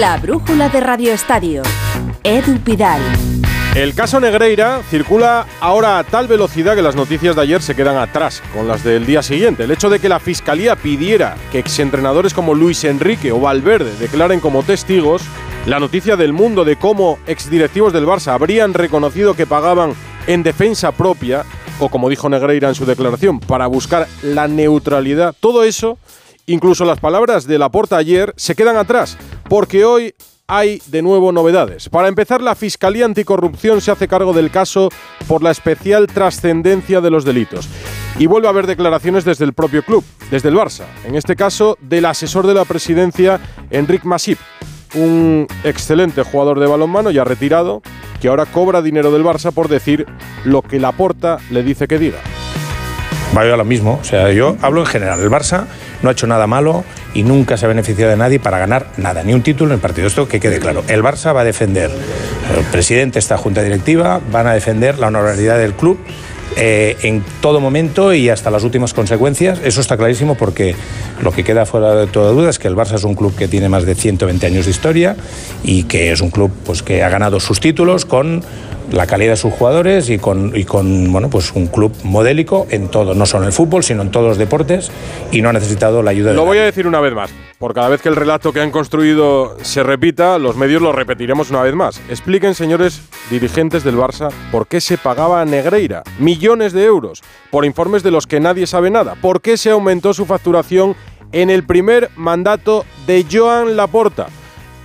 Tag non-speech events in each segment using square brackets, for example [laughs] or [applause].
La brújula de Radio Estadio. Edu Pidal. El caso Negreira circula ahora a tal velocidad que las noticias de ayer se quedan atrás con las del día siguiente. El hecho de que la fiscalía pidiera que exentrenadores como Luis Enrique o Valverde declaren como testigos, la noticia del mundo de cómo exdirectivos del Barça habrían reconocido que pagaban en defensa propia, o como dijo Negreira en su declaración, para buscar la neutralidad, todo eso, incluso las palabras de Laporta ayer, se quedan atrás, porque hoy hay de nuevo novedades. Para empezar, la Fiscalía Anticorrupción se hace cargo del caso por la especial trascendencia de los delitos. Y vuelve a haber declaraciones desde el propio club, desde el Barça. En este caso, del asesor de la presidencia, Enric Masip, un excelente jugador de balonmano ya retirado, que ahora cobra dinero del Barça por decir lo que la porta le dice que diga. Vaya lo mismo, o sea, yo hablo en general. El Barça no ha hecho nada malo y nunca se ha beneficiado de nadie para ganar nada, ni un título en el partido. Esto que quede claro. El Barça va a defender, el presidente, esta junta directiva, van a defender la honorabilidad del club eh, en todo momento y hasta las últimas consecuencias. Eso está clarísimo porque lo que queda fuera de toda duda es que el Barça es un club que tiene más de 120 años de historia y que es un club pues, que ha ganado sus títulos con la calidad de sus jugadores y con, y con bueno, pues un club modélico en todo, no solo en el fútbol, sino en todos los deportes y no ha necesitado la ayuda de Lo voy a decir una vez más. Por cada vez que el relato que han construido se repita, los medios lo repetiremos una vez más. Expliquen, señores dirigentes del Barça, por qué se pagaba a Negreira millones de euros por informes de los que nadie sabe nada. ¿Por qué se aumentó su facturación en el primer mandato de Joan Laporta?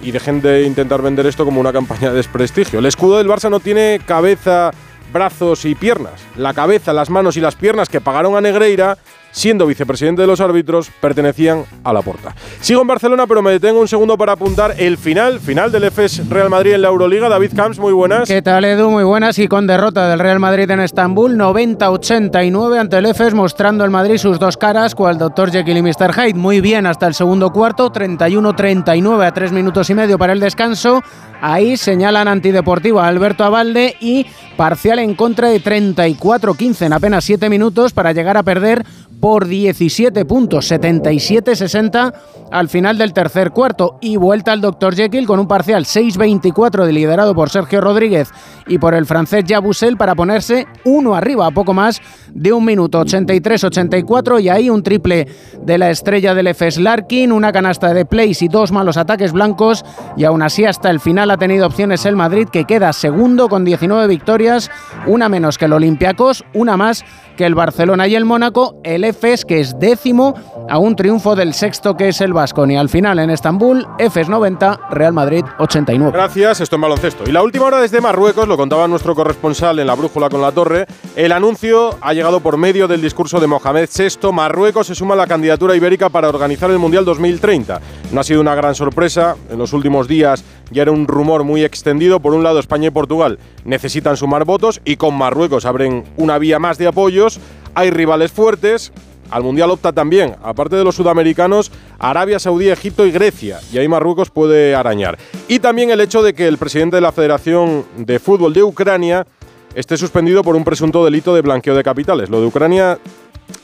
Y dejen de intentar vender esto como una campaña de desprestigio. El escudo del Barça no tiene cabeza, brazos y piernas. La cabeza, las manos y las piernas que pagaron a Negreira siendo vicepresidente de los árbitros, pertenecían a la porta. Sigo en Barcelona, pero me detengo un segundo para apuntar el final, final del EFES Real Madrid en la Euroliga. David Camps, muy buenas. ¿Qué tal, Edu? Muy buenas. Y con derrota del Real Madrid en Estambul, 90-89 ante el EFES, mostrando el Madrid sus dos caras, cual Dr. Jekyll y Mr. Hyde. Muy bien hasta el segundo cuarto, 31-39 a tres minutos y medio para el descanso. Ahí señalan antideportivo a Alberto Abalde y parcial en contra de 34-15 en apenas 7 minutos para llegar a perder por 17 puntos, 77-60 al final del tercer cuarto. Y vuelta al Dr. Jekyll con un parcial 6-24 liderado por Sergio Rodríguez y por el francés Jabusel para ponerse uno arriba, a poco más de un minuto, 83-84. Y ahí un triple de la estrella del FS Larkin, una canasta de plays y dos malos ataques blancos. Y aún así, hasta el final ha tenido opciones el Madrid, que queda segundo con 19 victorias, una menos que el Olympiacos, una más que el Barcelona y el Mónaco, el EFES que es décimo a un triunfo del sexto que es el Vasconi. Al final en Estambul, EFES 90, Real Madrid 89. Gracias, esto en baloncesto. Y la última hora desde Marruecos, lo contaba nuestro corresponsal en la brújula con la torre, el anuncio ha llegado por medio del discurso de Mohamed VI. Marruecos se suma a la candidatura ibérica para organizar el Mundial 2030. No ha sido una gran sorpresa, en los últimos días ya era un rumor muy extendido. Por un lado, España y Portugal necesitan sumar votos y con Marruecos abren una vía más de apoyos. Hay rivales fuertes. Al Mundial opta también, aparte de los sudamericanos, Arabia Saudí, Egipto y Grecia. Y ahí Marruecos puede arañar. Y también el hecho de que el presidente de la Federación de Fútbol de Ucrania esté suspendido por un presunto delito de blanqueo de capitales. Lo de Ucrania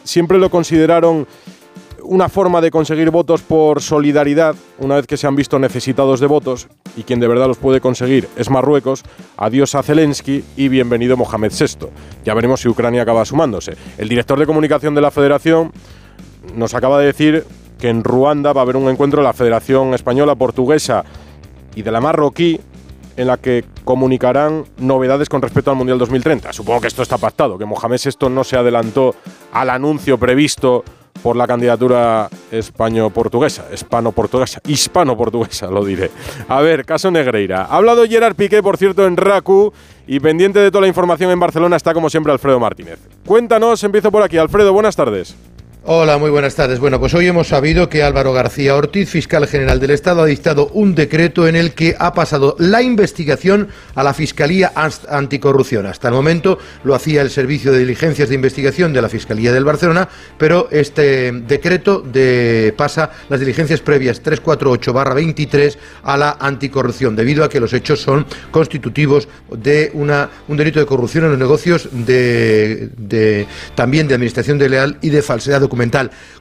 siempre lo consideraron una forma de conseguir votos por solidaridad, una vez que se han visto necesitados de votos, y quien de verdad los puede conseguir es Marruecos, adiós a Zelensky y bienvenido Mohamed VI. Ya veremos si Ucrania acaba sumándose. El director de comunicación de la federación nos acaba de decir que en Ruanda va a haber un encuentro de la Federación Española, Portuguesa y de la Marroquí en la que comunicarán novedades con respecto al Mundial 2030. Supongo que esto está pactado, que Mohamed VI no se adelantó al anuncio previsto por la candidatura españo-portuguesa, hispano-portuguesa, hispano-portuguesa, lo diré. A ver, caso Negreira. Ha hablado Gerard Piqué, por cierto, en RACU, y pendiente de toda la información en Barcelona está, como siempre, Alfredo Martínez. Cuéntanos, empiezo por aquí. Alfredo, buenas tardes. Hola, muy buenas tardes. Bueno, pues hoy hemos sabido que Álvaro García Ortiz, fiscal general del Estado, ha dictado un decreto en el que ha pasado la investigación a la Fiscalía Anticorrupción. Hasta el momento lo hacía el Servicio de Diligencias de Investigación de la Fiscalía del Barcelona, pero este decreto de, pasa las diligencias previas 348-23 a la anticorrupción, debido a que los hechos son constitutivos de un delito de corrupción en los negocios de, de también de administración de leal y de falsedad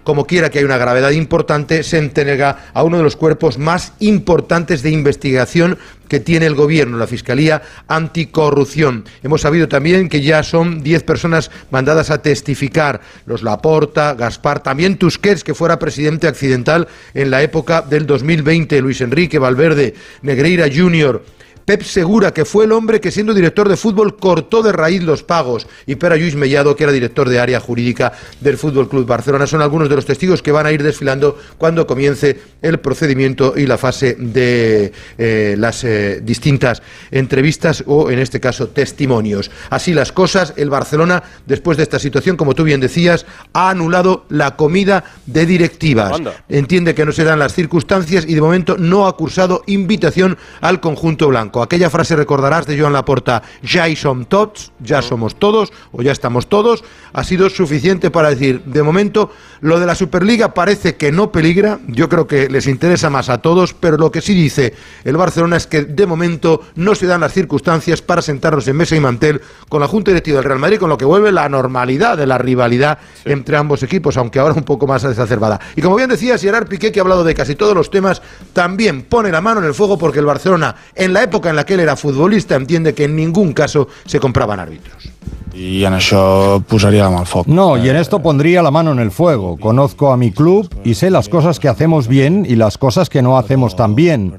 Como quiera que hay una gravedad importante, se entrega a uno de los cuerpos más importantes de investigación que tiene el gobierno, la Fiscalía Anticorrupción. Hemos sabido también que ya son 10 personas mandadas a testificar, los Laporta, Gaspar, también Tusquets, que fuera presidente accidental en la época del 2020, Luis Enrique Valverde, Negreira Jr., Pep Segura, que fue el hombre que siendo director de fútbol cortó de raíz los pagos, y Pera Lluís Mellado, que era director de área jurídica del Fútbol Club Barcelona, son algunos de los testigos que van a ir desfilando cuando comience el procedimiento y la fase de eh, las eh, distintas entrevistas o, en este caso, testimonios. Así las cosas, el Barcelona, después de esta situación, como tú bien decías, ha anulado la comida de directivas. Entiende que no se dan las circunstancias y de momento no ha cursado invitación al conjunto blanco. Aquella frase recordarás de Joan Laporta, ya y tots, ya somos todos o ya estamos todos, ha sido suficiente para decir, de momento, lo de la Superliga parece que no peligra, yo creo que les interesa más a todos, pero lo que sí dice el Barcelona es que de momento no se dan las circunstancias para sentarnos en mesa y mantel con la Junta Directiva del Real Madrid, con lo que vuelve la normalidad de la rivalidad entre ambos equipos, aunque ahora un poco más desacerbada. Y como bien decía Gerard Piqué, que ha hablado de casi todos los temas, también pone la mano en el fuego porque el Barcelona, en la época en la que él era futbolista entiende que en ningún caso se compraban árbitros. Y en eso pusaría la mano No, y en esto pondría la mano en el fuego. Conozco a mi club y sé las cosas que hacemos bien y las cosas que no hacemos tan bien.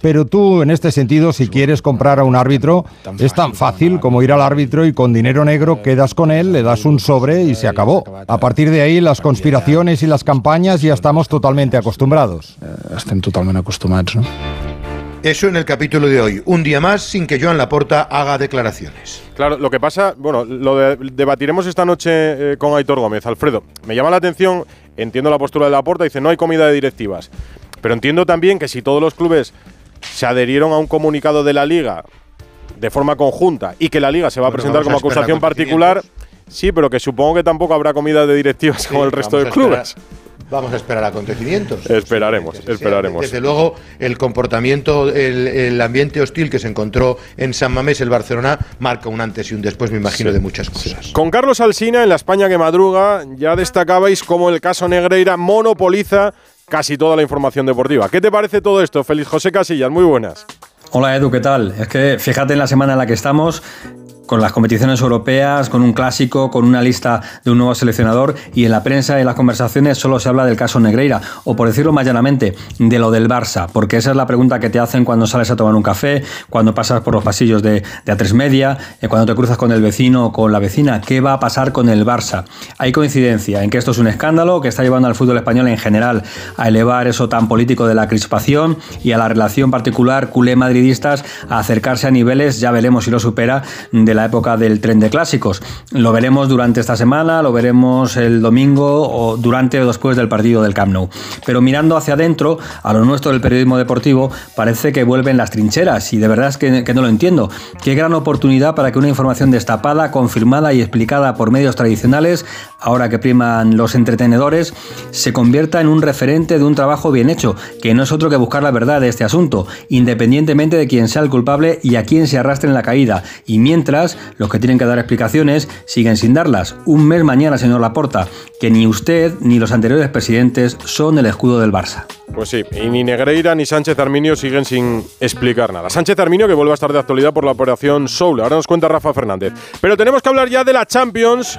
Pero tú, en este sentido, si quieres comprar a un árbitro, es tan fácil como ir al árbitro y con dinero negro quedas con él, le das un sobre y se acabó. A partir de ahí, las conspiraciones y las campañas ya estamos totalmente acostumbrados. Eh, Estén totalmente acostumbrados, ¿no? Eso en el capítulo de hoy. Un día más sin que Joan Laporta haga declaraciones. Claro, lo que pasa, bueno, lo debatiremos esta noche eh, con Aitor Gómez. Alfredo, me llama la atención, entiendo la postura de Laporta, dice no hay comida de directivas. Pero entiendo también que si todos los clubes se adherieron a un comunicado de la liga de forma conjunta y que la liga se va a presentar como acusación particular, sí, pero que supongo que tampoco habrá comida de directivas como el resto de clubes. Vamos a esperar acontecimientos. Esperaremos, esperaremos. Desde luego, el comportamiento, el, ambiente hostil que se encontró en San Mamés, el Barcelona, marca un antes y un después, me imagino, de muchas cosas. Con Carlos Alsina, en la España que madruga, ya destacabais cómo el caso Negreira monopoliza casi toda la información deportiva. ¿Qué te parece todo esto, Félix José Casillas? Muy buenas. Hola Edu, ¿qué tal? Es que fíjate en la semana en la que estamos, con las competiciones europeas, con un clásico, con una lista de un nuevo seleccionador y en la prensa y en las conversaciones solo se habla del caso Negreira o por decirlo más llanamente, de lo del Barça, porque esa es la pregunta que te hacen cuando sales a tomar un café, cuando pasas por los pasillos de, de A3 Media, eh, cuando te cruzas con el vecino o con la vecina, ¿qué va a pasar con el Barça? Hay coincidencia en que esto es un escándalo que está llevando al fútbol español en general a elevar eso tan político de la crispación y a la relación particular culé madridistas a acercarse a niveles, ya veremos si lo supera, de la época del tren de clásicos. Lo veremos durante esta semana, lo veremos el domingo o durante o después del partido del Camp Nou. Pero mirando hacia adentro, a lo nuestro del periodismo deportivo, parece que vuelven las trincheras y de verdad es que, que no lo entiendo. Qué gran oportunidad para que una información destapada, confirmada y explicada por medios tradicionales, ahora que priman los entretenedores, se convierta en un referente de un trabajo bien hecho, que no es otro que buscar la verdad de este asunto, independientemente de quién sea el culpable y a quién se arrastre en la caída. Y mientras, los que tienen que dar explicaciones siguen sin darlas. Un mes mañana, señor Laporta, que ni usted ni los anteriores presidentes son el escudo del Barça. Pues sí, y ni Negreira ni Sánchez Arminio siguen sin explicar nada. Sánchez Arminio que vuelve a estar de actualidad por la operación Soul. Ahora nos cuenta Rafa Fernández. Pero tenemos que hablar ya de la Champions,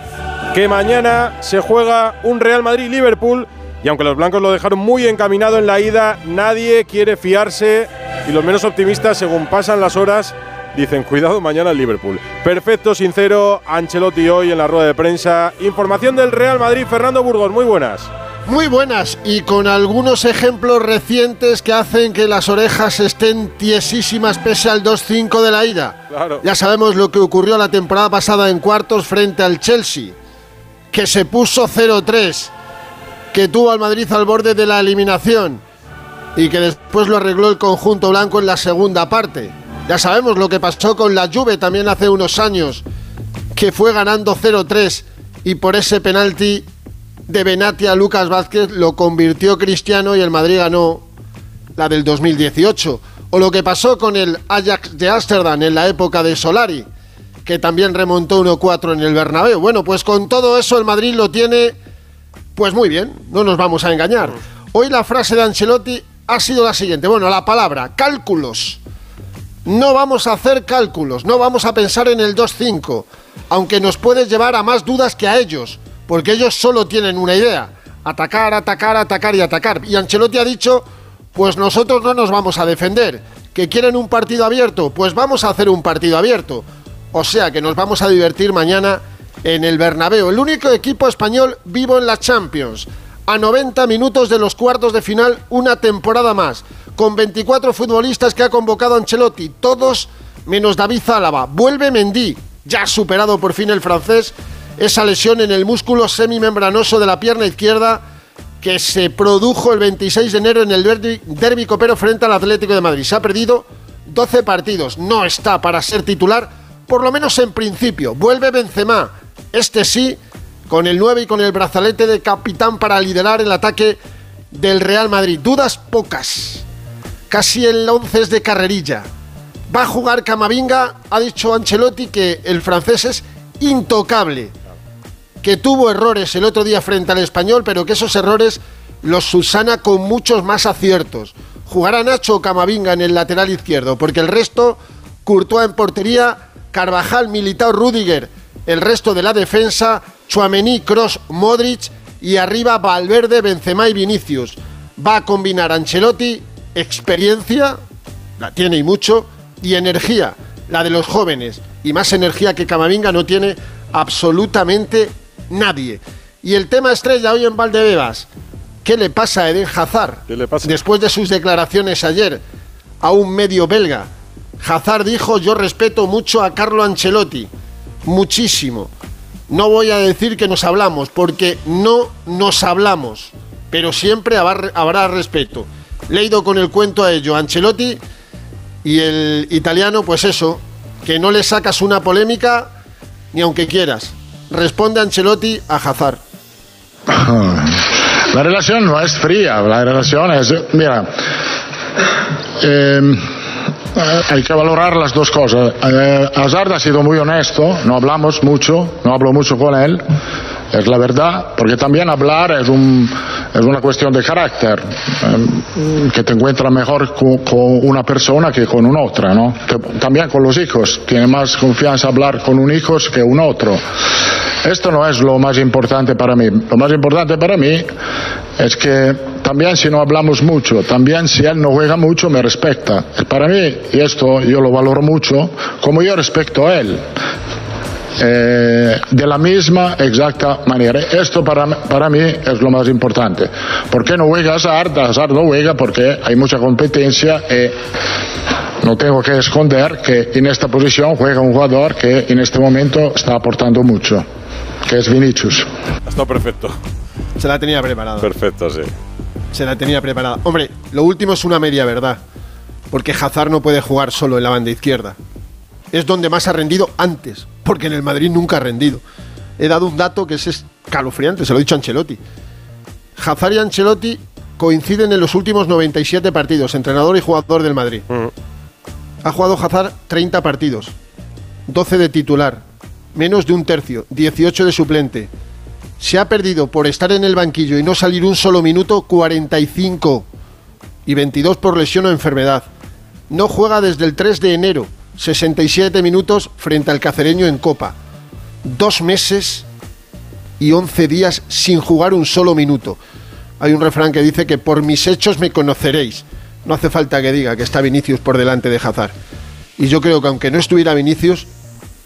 que mañana se juega un Real Madrid-Liverpool. Y aunque los blancos lo dejaron muy encaminado en la ida, nadie quiere fiarse y los menos optimistas, según pasan las horas, dicen cuidado mañana el Liverpool. Perfecto, sincero, Ancelotti hoy en la rueda de prensa. Información del Real Madrid, Fernando Burgos, muy buenas. Muy buenas y con algunos ejemplos recientes que hacen que las orejas estén tiesísimas pese al 2-5 de la ida. Ya sabemos lo que ocurrió la temporada pasada en cuartos frente al Chelsea, que se puso 0-3, que tuvo al Madrid al borde de la eliminación y que después lo arregló el conjunto blanco en la segunda parte. Ya sabemos lo que pasó con la Juve también hace unos años, que fue ganando 0-3 y por ese penalti de Benatia a Lucas Vázquez lo convirtió Cristiano y el Madrid ganó la del 2018. O lo que pasó con el Ajax de Ámsterdam en la época de Solari, que también remontó 1-4 en el Bernabéu. Bueno, pues con todo eso el Madrid lo tiene Pues muy bien, no nos vamos a engañar. Hoy la frase de Ancelotti ha sido la siguiente. Bueno, la palabra, cálculos. No vamos a hacer cálculos, no vamos a pensar en el 2-5, aunque nos puede llevar a más dudas que a ellos, porque ellos solo tienen una idea, atacar, atacar, atacar y atacar. Y Ancelotti ha dicho, pues nosotros no nos vamos a defender, que quieren un partido abierto, pues vamos a hacer un partido abierto. O sea que nos vamos a divertir mañana en el Bernabéu, el único equipo español vivo en la Champions. A 90 minutos de los cuartos de final, una temporada más con 24 futbolistas que ha convocado Ancelotti, todos menos David Zálava. Vuelve Mendy, ya superado por fin el francés, esa lesión en el músculo semimembranoso de la pierna izquierda que se produjo el 26 de enero en el derby copero frente al Atlético de Madrid. Se ha perdido 12 partidos, no está para ser titular, por lo menos en principio. Vuelve Benzema, este sí, con el 9 y con el brazalete de capitán para liderar el ataque del Real Madrid. Dudas pocas casi el 11 es de carrerilla. Va a jugar Camavinga, ha dicho Ancelotti que el francés es intocable, que tuvo errores el otro día frente al español, pero que esos errores los subsana con muchos más aciertos. Jugará Nacho Camavinga en el lateral izquierdo, porque el resto, Courtois en portería, Carvajal, Militao, Rudiger, el resto de la defensa, Chuamení, Cross, Modric y arriba Valverde, Benzema y Vinicius. Va a combinar Ancelotti experiencia, la tiene y mucho, y energía, la de los jóvenes, y más energía que Camavinga no tiene absolutamente nadie. Y el tema estrella hoy en Valdebebas, ¿qué le pasa a Eden Hazard? Después de sus declaraciones ayer a un medio belga, Hazard dijo, yo respeto mucho a Carlo Ancelotti, muchísimo. No voy a decir que nos hablamos, porque no nos hablamos, pero siempre habrá respeto le he ido con el cuento a ello. Ancelotti y el italiano, pues eso, que no le sacas una polémica ni aunque quieras. Responde Ancelotti a Hazard. [laughs] La relación no es fría, la relación es, mira, eh, hay que valorar las dos cosas. Eh, Hazard ha sido muy honesto, no hablamos mucho, no hablo mucho con él es la verdad, porque también hablar es, un, es una cuestión de carácter, eh, que te encuentras mejor con, una persona que con una otra, ¿no? también con los hijos, tiene más confianza hablar con un hijo que un otro. Esto no es lo más importante para mí. Lo más importante para mí es que también si no hablamos mucho, también si él no juega mucho, me respeta. Para mí, y esto yo lo valoro mucho, como yo respeto a él. Eh, de la misma exacta manera. Esto para, para mí es lo más importante. ¿Por qué no juega Hazard? Hazard no juega porque hay mucha competencia y no tengo que esconder que en esta posición juega un jugador que en este momento está aportando mucho, que es Vinicius. Está perfecto. Se la tenía preparada. Perfecto, sí. Se la tenía preparada. Hombre, lo último es una media verdad. Porque Hazard no puede jugar solo en la banda izquierda es donde más ha rendido antes, porque en el Madrid nunca ha rendido. He dado un dato que es escalofriante, se lo he dicho a Ancelotti. Hazard y Ancelotti coinciden en los últimos 97 partidos, entrenador y jugador del Madrid. Ha jugado Hazard 30 partidos, 12 de titular, menos de un tercio, 18 de suplente. Se ha perdido por estar en el banquillo y no salir un solo minuto 45 y 22 por lesión o enfermedad. No juega desde el 3 de enero 67 minutos frente al cacereño en Copa. Dos meses y 11 días sin jugar un solo minuto. Hay un refrán que dice que por mis hechos me conoceréis. No hace falta que diga que está Vinicius por delante de Hazard. Y yo creo que aunque no estuviera Vinicius,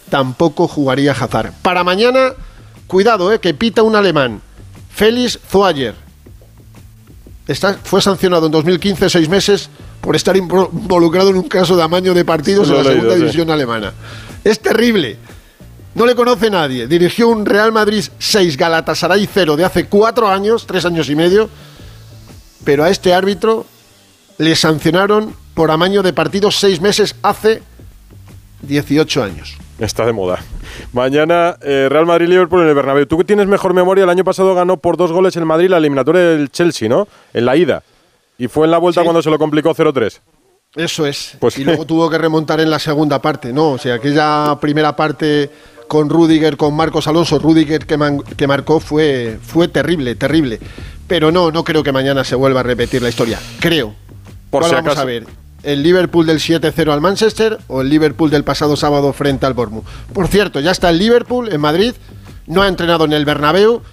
tampoco jugaría Hazard. Para mañana, cuidado, eh, que pita un alemán. Félix Zoayer. Está, fue sancionado en 2015 seis meses por estar involucrado en un caso de amaño de partidos en la segunda división alemana. Es terrible. No le conoce nadie. Dirigió un Real Madrid 6, Galatasaray 0 de hace cuatro años, tres años y medio. Pero a este árbitro le sancionaron por amaño de partidos seis meses hace 18 años. Está de moda. Mañana eh, Real Madrid-Liverpool en el Bernabéu. Tú tienes mejor memoria, el año pasado ganó por dos goles el Madrid la eliminatoria del Chelsea, ¿no? En la ida. Y fue en la vuelta cuando se lo complicó 0-3. Eso es. Pues y luego [laughs] tuvo que remontar en la segunda parte, ¿no? O sea, aquella primera parte con Rudiger, con Marcos Alonso. Rudiger que, que marcó fue, fue terrible, terrible. Pero no, no creo que mañana se vuelva a repetir la historia. Creo. Por si vamos a ver? ¿El Liverpool del 7-0 al Manchester o el Liverpool del pasado sábado frente al Bournemouth? Por cierto, ya está el Liverpool en Madrid, no ha entrenado en el Bernabéu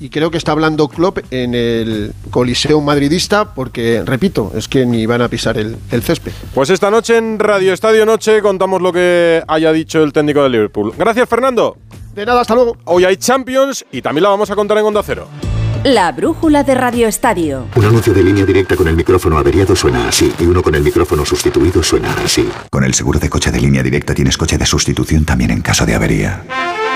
y creo que está hablando Klopp en el Coliseo madridista porque, repito, es que ni van a pisar el, el, césped. Pues esta noche en Radio Estadio Noche contamos lo que haya dicho el técnico del Liverpool. Gracias, Fernando. De nada, hasta luego. Hoy hay Champions y también la vamos a contar en Onda Cero. La brújula de Radio Estadio. Un anuncio de línea directa con el micrófono averiado suena así y uno con el micrófono sustituido suena así. Con el seguro de coche de línea directa tienes coche de sustitución también en caso de avería.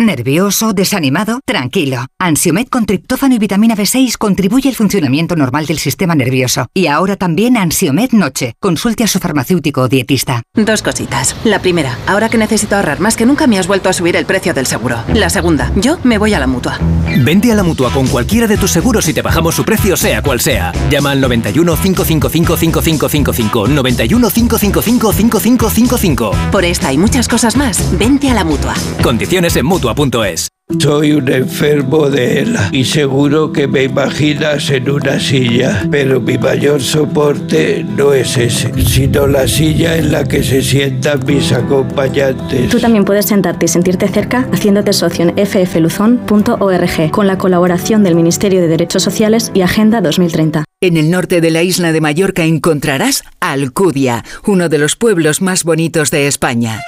¿Nervioso? ¿Desanimado? Tranquilo. Ansiomed con triptófano y vitamina B6 contribuye al funcionamiento normal del sistema nervioso. Y ahora también Ansiomed Noche. Consulte a su farmacéutico o dietista. Dos cositas. La primera, ahora que necesito ahorrar más que nunca me has vuelto a subir el precio del seguro. La segunda, yo me voy a la mutua. Vente a la mutua con cualquiera de tus seguros y te bajamos su precio, sea cual sea. Llama al 91 555 5555. 91 555 5555. Por esta y muchas cosas más, vente a la mutua. Condiciones en mutua Soy un enfermo de ELA y seguro que me imaginas en una silla, pero mi mayor soporte no es ese, sino la silla en la que se sientan mis acompañantes. Tú también puedes sentarte y sentirte cerca haciéndote socio en ffluzon.org con la colaboración del Ministerio de Derechos Sociales y Agenda 2030. En el norte de la isla de Mallorca encontrarás Alcudia, uno de los pueblos más bonitos de España.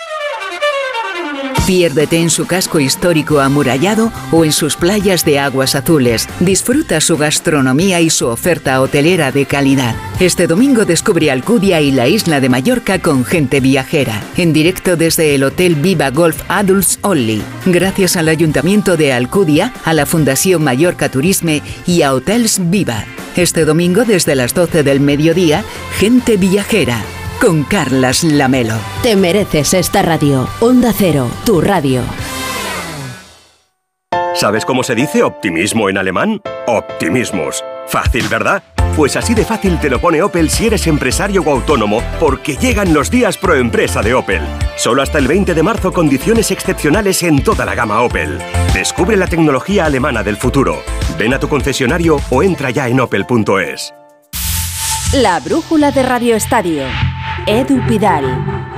Piérdete en su casco histórico amurallado o en sus playas de aguas azules. Disfruta su gastronomía y su oferta hotelera de calidad. Este domingo descubre Alcudia y la isla de Mallorca con gente viajera. En directo desde el Hotel Viva Golf Adults Only. Gracias al Ayuntamiento de Alcudia, a la Fundación Mallorca Turisme y a Hotels Viva. Este domingo desde las 12 del mediodía, gente viajera con Carlas Lamelo. Te mereces esta radio. Onda Cero, tu radio. ¿Sabes cómo se dice optimismo en alemán? Optimismus. Fácil, ¿verdad? Pues así de fácil te lo pone Opel si eres empresario o autónomo, porque llegan los días pro empresa de Opel. Solo hasta el 20 de marzo condiciones excepcionales en toda la gama Opel. Descubre la tecnología alemana del futuro. Ven a tu concesionario o entra ya en opel.es. La brújula de Radio Estadio. Edu Pidal.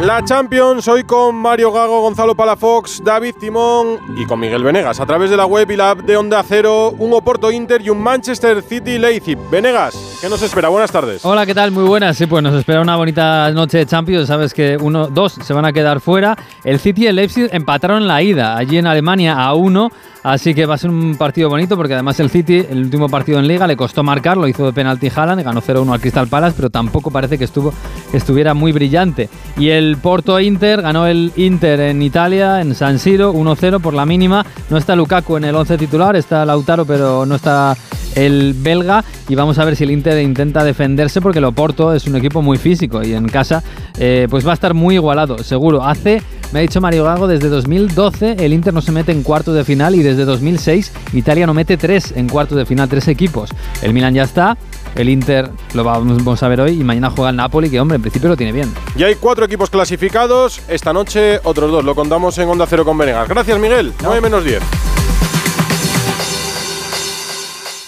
La Champions hoy con Mario Gago, Gonzalo Palafox, David Timón y con Miguel Venegas a través de la web y la app de Onda Cero, un Oporto Inter y un Manchester City Leipzig. Venegas, ¿qué nos espera? Buenas tardes. Hola, ¿qué tal? Muy buenas. Sí, pues nos espera una bonita noche de Champions. Sabes que uno, dos se van a quedar fuera. El City y el Leipzig empataron la ida allí en Alemania a uno. Así que va a ser un partido bonito porque además el City, el último partido en Liga, le costó marcar, lo hizo de penalti Haaland, ganó 0-1 al Crystal Palace, pero tampoco parece que estuvo, estuviera muy brillante. Y el Porto Inter, ganó el Inter en Italia, en San Siro, 1-0 por la mínima. No está Lukaku en el 11 titular, está Lautaro, pero no está el belga y vamos a ver si el Inter intenta defenderse porque el Oporto es un equipo muy físico y en casa eh, pues va a estar muy igualado, seguro. Hace, me ha dicho Mario Gago, desde 2012 el Inter no se mete en cuartos de final y desde 2006 Italia no mete tres en cuartos de final, tres equipos. El Milan ya está, el Inter lo vamos a ver hoy y mañana juega el Napoli, que hombre, en principio lo tiene bien. Y hay cuatro equipos clasificados, esta noche otros dos, lo contamos en Onda Cero con Venegas. Gracias Miguel, 9 menos 10.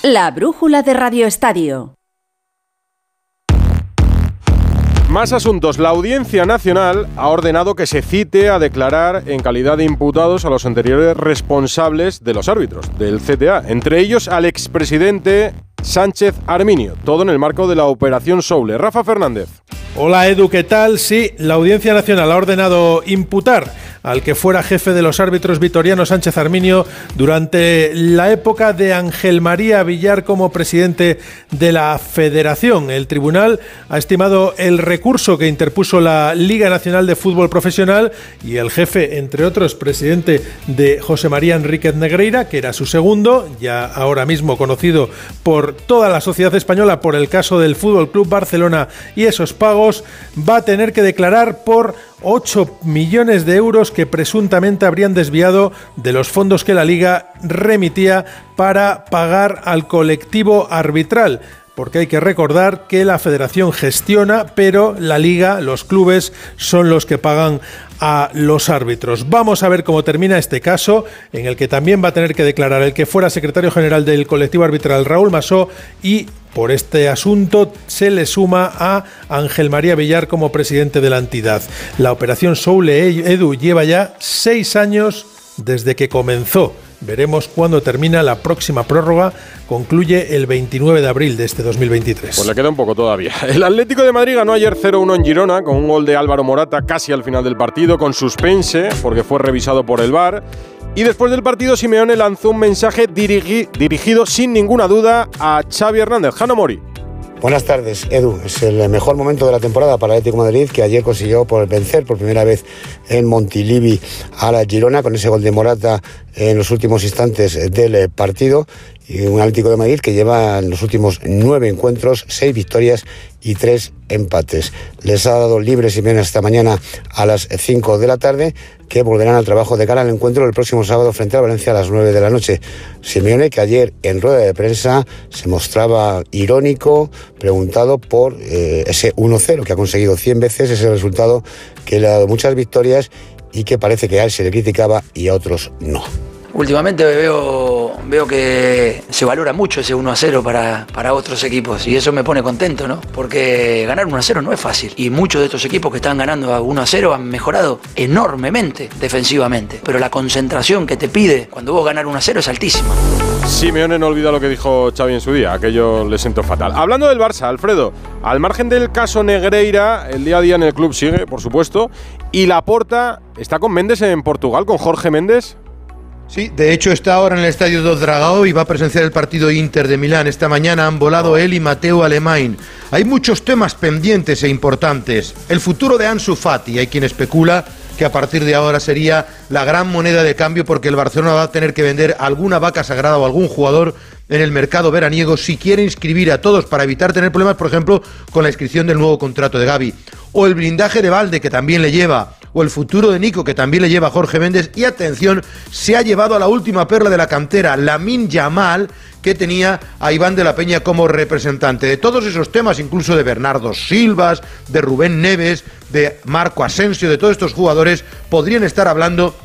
La brújula de Radio Estadio. Más asuntos. La Audiencia Nacional ha ordenado que se cite a declarar en calidad de imputados a los anteriores responsables de los árbitros del CTA, entre ellos al expresidente Sánchez Arminio, todo en el marco de la Operación Soule. Rafa Fernández. Hola Edu, ¿qué tal? Sí, la Audiencia Nacional ha ordenado imputar al que fuera jefe de los árbitros Vitoriano Sánchez Arminio durante la época de Ángel María Villar como presidente de la Federación. El tribunal ha estimado el recurso que interpuso la Liga Nacional de Fútbol Profesional y el jefe, entre otros, presidente de José María Enríquez Negreira, que era su segundo, ya ahora mismo conocido por toda la sociedad española por el caso del Fútbol Club Barcelona y esos pagos, va a tener que declarar por 8 millones de euros que presuntamente habrían desviado de los fondos que la liga remitía para pagar al colectivo arbitral porque hay que recordar que la federación gestiona, pero la liga, los clubes, son los que pagan a los árbitros. Vamos a ver cómo termina este caso, en el que también va a tener que declarar el que fuera secretario general del colectivo arbitral Raúl Masó y por este asunto se le suma a Ángel María Villar como presidente de la entidad. La operación Soule Edu lleva ya seis años desde que comenzó. Veremos cuándo termina la próxima prórroga. Concluye el 29 de abril de este 2023. Pues le queda un poco todavía. [laughs] El Atlético de Madrid ganó ayer 0-1 en Girona con un gol de Álvaro Morata casi al final del partido, con suspense, porque fue revisado por el VAR. Y después del partido, Simeone lanzó un mensaje dirigido sin ninguna duda a Xavi Hernández. Jano Mori. Buenas tardes, Edu. Es el mejor momento de la temporada para el Atlético de Madrid, que ayer consiguió por vencer por primera vez en Montilivi a la Girona con ese gol de Morata en los últimos instantes del partido y un Atlético de Madrid que lleva en los últimos nueve encuentros seis victorias y tres empates. Les ha dado libre Simeone esta mañana a las 5 de la tarde, que volverán al trabajo de cara al encuentro el próximo sábado frente a Valencia a las 9 de la noche. Simeone, que ayer en rueda de prensa se mostraba irónico, preguntado por eh, ese 1-0 que ha conseguido 100 veces, ese resultado que le ha dado muchas victorias y que parece que a él se le criticaba y a otros no. Últimamente veo, veo que se valora mucho ese 1 a 0 para, para otros equipos y eso me pone contento, ¿no? Porque ganar 1 a 0 no es fácil y muchos de estos equipos que están ganando a 1 a 0 han mejorado enormemente defensivamente, pero la concentración que te pide cuando vos ganar 1 a 0 es altísima. Simeone no olvida lo que dijo Xavi en su día, aquello le sentó fatal. Hablando del Barça, Alfredo, al margen del caso Negreira, el día a día en el club sigue, por supuesto, y la porta está con Méndez en Portugal, con Jorge Méndez. Sí, de hecho está ahora en el estadio do Dragao y va a presenciar el partido Inter de Milán. Esta mañana han volado él y Mateo Alemán. Hay muchos temas pendientes e importantes. El futuro de Ansu Fati, hay quien especula que a partir de ahora sería la gran moneda de cambio porque el Barcelona va a tener que vender alguna vaca sagrada o algún jugador en el mercado veraniego si quiere inscribir a todos para evitar tener problemas, por ejemplo, con la inscripción del nuevo contrato de Gaby. O el blindaje de Valde, que también le lleva o el futuro de Nico, que también le lleva a Jorge Méndez. Y atención, se ha llevado a la última perla de la cantera, Lamin Yamal, que tenía a Iván de la Peña como representante. De todos esos temas, incluso de Bernardo Silvas, de Rubén Neves, de Marco Asensio, de todos estos jugadores, podrían estar hablando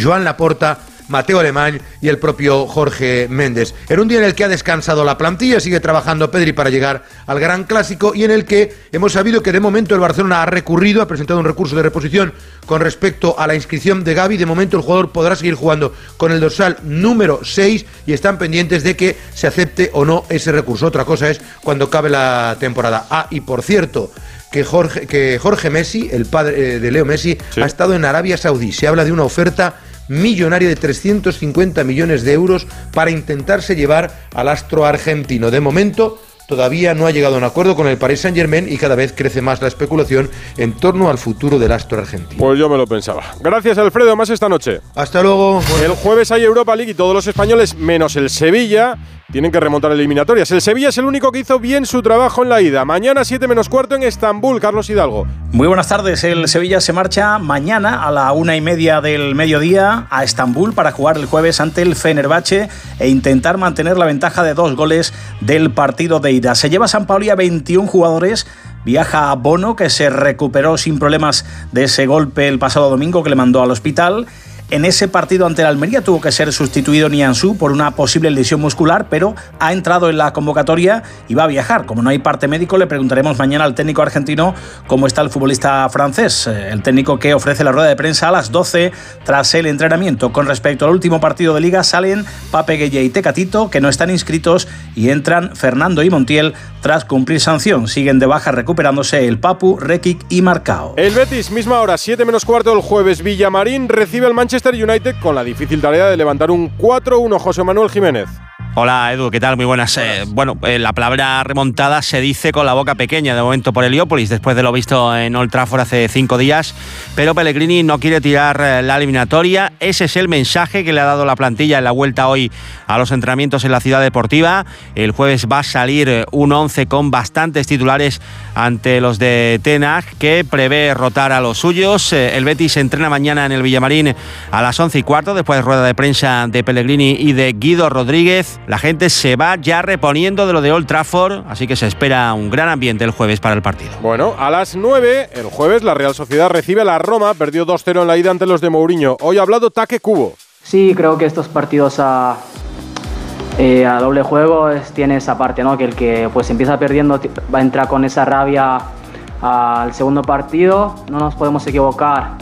Joan Laporta Mateo Alemán y el propio Jorge Méndez. En un día en el que ha descansado la plantilla, sigue trabajando Pedri para llegar al gran clásico y en el que hemos sabido que de momento el Barcelona ha recurrido, ha presentado un recurso de reposición con respecto a la inscripción de Gaby. De momento el jugador podrá seguir jugando con el dorsal número 6 y están pendientes de que se acepte o no ese recurso. Otra cosa es cuando cabe la temporada. Ah, y por cierto, que Jorge, que Jorge Messi, el padre eh, de Leo Messi, ha estado en Arabia Saudí. Se habla de una oferta millonaria de 350 millones de euros para intentarse llevar al astro argentino. De momento, todavía no ha llegado a un acuerdo con el Paris Saint Germain y cada vez crece más la especulación en torno al futuro del astro argentino. Pues yo me lo pensaba. Gracias Alfredo, más esta noche. Hasta luego. El jueves hay Europa League y todos los españoles, menos el Sevilla, tienen que remontar eliminatorias. El Sevilla es el único que hizo bien su trabajo en la ida. Mañana 7 menos cuarto en Estambul, Carlos Hidalgo. Muy buenas tardes. El Sevilla se marcha mañana a la una y media del mediodía a Estambul para jugar el jueves ante el Fenerbahce e intentar mantener la ventaja de dos goles del partido de ida. Se lleva San Pauli a 21 jugadores viaja a Bono, que se recuperó sin problemas de ese golpe el pasado domingo que le mandó al hospital. En ese partido ante el Almería tuvo que ser sustituido Nianzú por una posible lesión muscular, pero ha entrado en la convocatoria y va a viajar. Como no hay parte médico, le preguntaremos mañana al técnico argentino cómo está el futbolista francés, eh, el técnico que ofrece la rueda de prensa a las 12 tras el entrenamiento. Con respecto al último partido de liga, salen Pape Gueye y Tecatito, que no están inscritos, y entran Fernando y Montiel tras cumplir sanción. Siguen de baja recuperándose el Papu, Rekic y Marcao. El Betis, misma hora, 7 menos cuarto el jueves, Villamarín recibe al Manchester United con la difícil tarea de levantar un 4-1 José Manuel Jiménez. Hola Edu, ¿qué tal? Muy buenas. Eh, bueno, eh, la palabra remontada se dice con la boca pequeña de momento por Heliópolis, después de lo visto en Old Trafford hace cinco días, pero Pellegrini no quiere tirar eh, la eliminatoria. Ese es el mensaje que le ha dado la plantilla en la vuelta hoy a los entrenamientos en la ciudad deportiva. El jueves va a salir un 11 con bastantes titulares ante los de Tenag, que prevé rotar a los suyos. El Betis entrena mañana en el Villamarín a las 11 y cuarto, después de rueda de prensa de Pellegrini y de Guido Rodríguez. La gente se va ya reponiendo de lo de Old Trafford, así que se espera un gran ambiente el jueves para el partido. Bueno, a las 9, el jueves, la Real Sociedad recibe a la Roma, perdió 2-0 en la ida ante los de Mourinho. Hoy ha hablado Taque Cubo. Sí, creo que estos partidos a, eh, a doble juego es, tiene esa parte, ¿no? Que el que pues empieza perdiendo va a entrar con esa rabia al segundo partido. No nos podemos equivocar.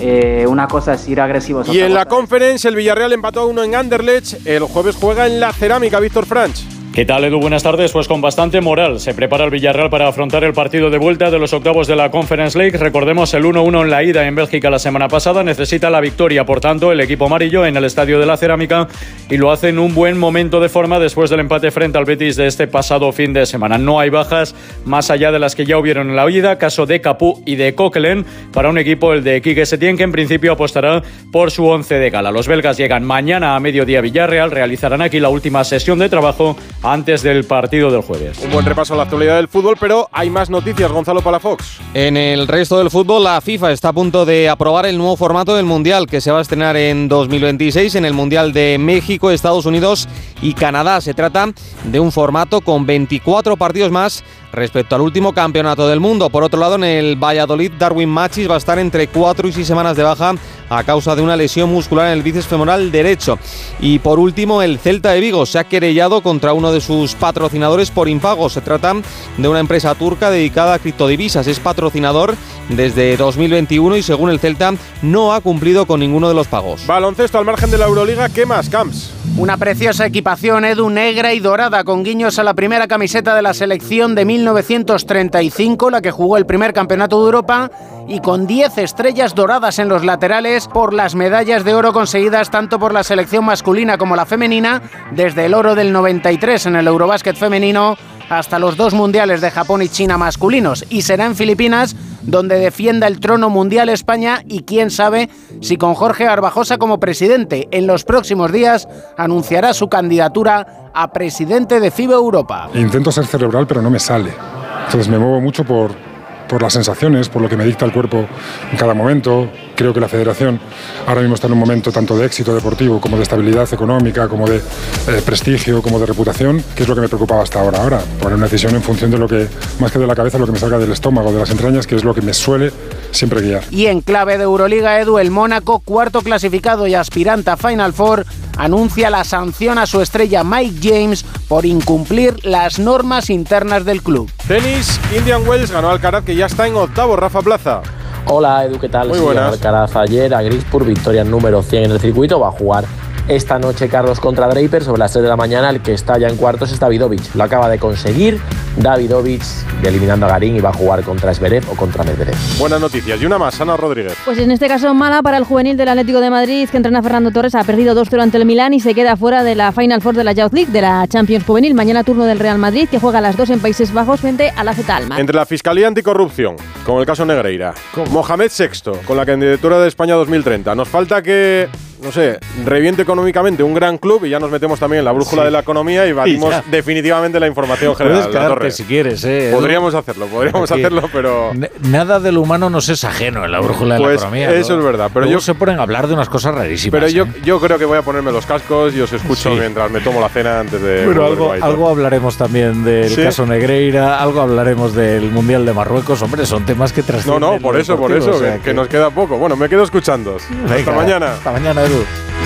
Eh, una cosa es ir agresivos. Y en la conferencia el Villarreal empató a uno en Anderlecht. El jueves juega en la cerámica Víctor Franch. ¿Qué tal, Edu? Buenas tardes. Pues con bastante moral se prepara el Villarreal para afrontar el partido de vuelta de los octavos de la Conference League. Recordemos el 1-1 en la ida en Bélgica la semana pasada. Necesita la victoria, por tanto, el equipo amarillo en el Estadio de la Cerámica y lo hace en un buen momento de forma después del empate frente al Betis de este pasado fin de semana. No hay bajas más allá de las que ya hubieron en la ida, caso de Capú y de Coquelin, para un equipo, el de Quique Setién, que en principio apostará por su once de gala. Los belgas llegan mañana a mediodía a Villarreal, realizarán aquí la última sesión de trabajo antes del partido del jueves. Un buen repaso a la actualidad del fútbol, pero hay más noticias, Gonzalo Palafox. En el resto del fútbol, la FIFA está a punto de aprobar el nuevo formato del Mundial que se va a estrenar en 2026 en el Mundial de México, Estados Unidos y Canadá. Se trata de un formato con 24 partidos más respecto al último campeonato del mundo. Por otro lado, en el Valladolid, Darwin Machis va a estar entre 4 y 6 semanas de baja a causa de una lesión muscular en el bíceps femoral derecho. Y por último, el Celta de Vigo se ha querellado contra uno de sus patrocinadores por impago. Se trata de una empresa turca dedicada a criptodivisas. Es patrocinador desde 2021 y según el Celta no ha cumplido con ninguno de los pagos. Baloncesto al margen de la Euroliga, ¿qué más, Camps? Una preciosa equipación Edu negra y dorada con guiños a la primera camiseta de la selección de 1935, la que jugó el primer campeonato de Europa, y con 10 estrellas doradas en los laterales por las medallas de oro conseguidas tanto por la selección masculina como la femenina, desde el oro del 93 en el Eurobásquet femenino hasta los dos mundiales de Japón y China masculinos. Y será en Filipinas donde defienda el trono mundial España y quién sabe si con Jorge Arbajosa como presidente en los próximos días anunciará su candidatura a presidente de FIBA Europa. Intento ser cerebral pero no me sale. Entonces me muevo mucho por, por las sensaciones, por lo que me dicta el cuerpo en cada momento. Creo que la federación ahora mismo está en un momento tanto de éxito deportivo como de estabilidad económica, como de eh, prestigio, como de reputación, que es lo que me preocupaba hasta ahora. Ahora, poner una decisión en función de lo que, más que de la cabeza, lo que me salga del estómago, de las entrañas, que es lo que me suele siempre guiar. Y en clave de Euroliga, Edu, el Mónaco, cuarto clasificado y aspirante a Final Four, anuncia la sanción a su estrella Mike James por incumplir las normas internas del club. Tenis, Indian Wells ganó Alcaraz que ya está en octavo, Rafa Plaza. Hola Edu, ¿qué tal? Muy Sí, buenas. Alcaraz ayer a Grispur, victoria número 100 en el circuito, va a jugar esta noche Carlos contra Draper sobre las 3 de la mañana, el que está ya en cuartos es Davidovich, lo acaba de conseguir Davidovich eliminando a Garín y va a jugar contra Zverev o contra Medvedev. Buenas noticias. Y una más, Ana Rodríguez. Pues en este caso mala para el juvenil del Atlético de Madrid que entrena a Fernando Torres. Ha perdido 2-0 ante el Milán y se queda fuera de la Final Four de la Youth League, de la Champions Juvenil. Mañana turno del Real Madrid que juega a las 2 en Países Bajos frente a la Almar. Entre la Fiscalía Anticorrupción, con el caso Negreira, Mohamed VI, con la candidatura de España 2030, nos falta que, no sé, reviente económicamente un gran club y ya nos metemos también en la brújula Sí. de la economía y batimos definitivamente la información general. Puedes quedarte si quieres, ¿eh? Podríamos hacerlo, podríamos Aquí, hacerlo, pero... Nada del humano nos es ajeno en la brújula de Pues la economía. eso ¿no? es verdad, pero Luego yo- se ponen a hablar de unas cosas rarísimas. Pero yo, ¿eh? yo creo que voy a ponerme los cascos y os escucho Sí. mientras me tomo la cena antes de... Volver algo, hablaremos también del ¿Sí? caso Negreira, algo hablaremos del Mundial de Marruecos. Hombre, son temas que No, trascienden. no, por lo eso, por eso, o sea que, que nos queda poco. Bueno, me quedo escuchando. Hasta mañana. Hasta mañana, Edu.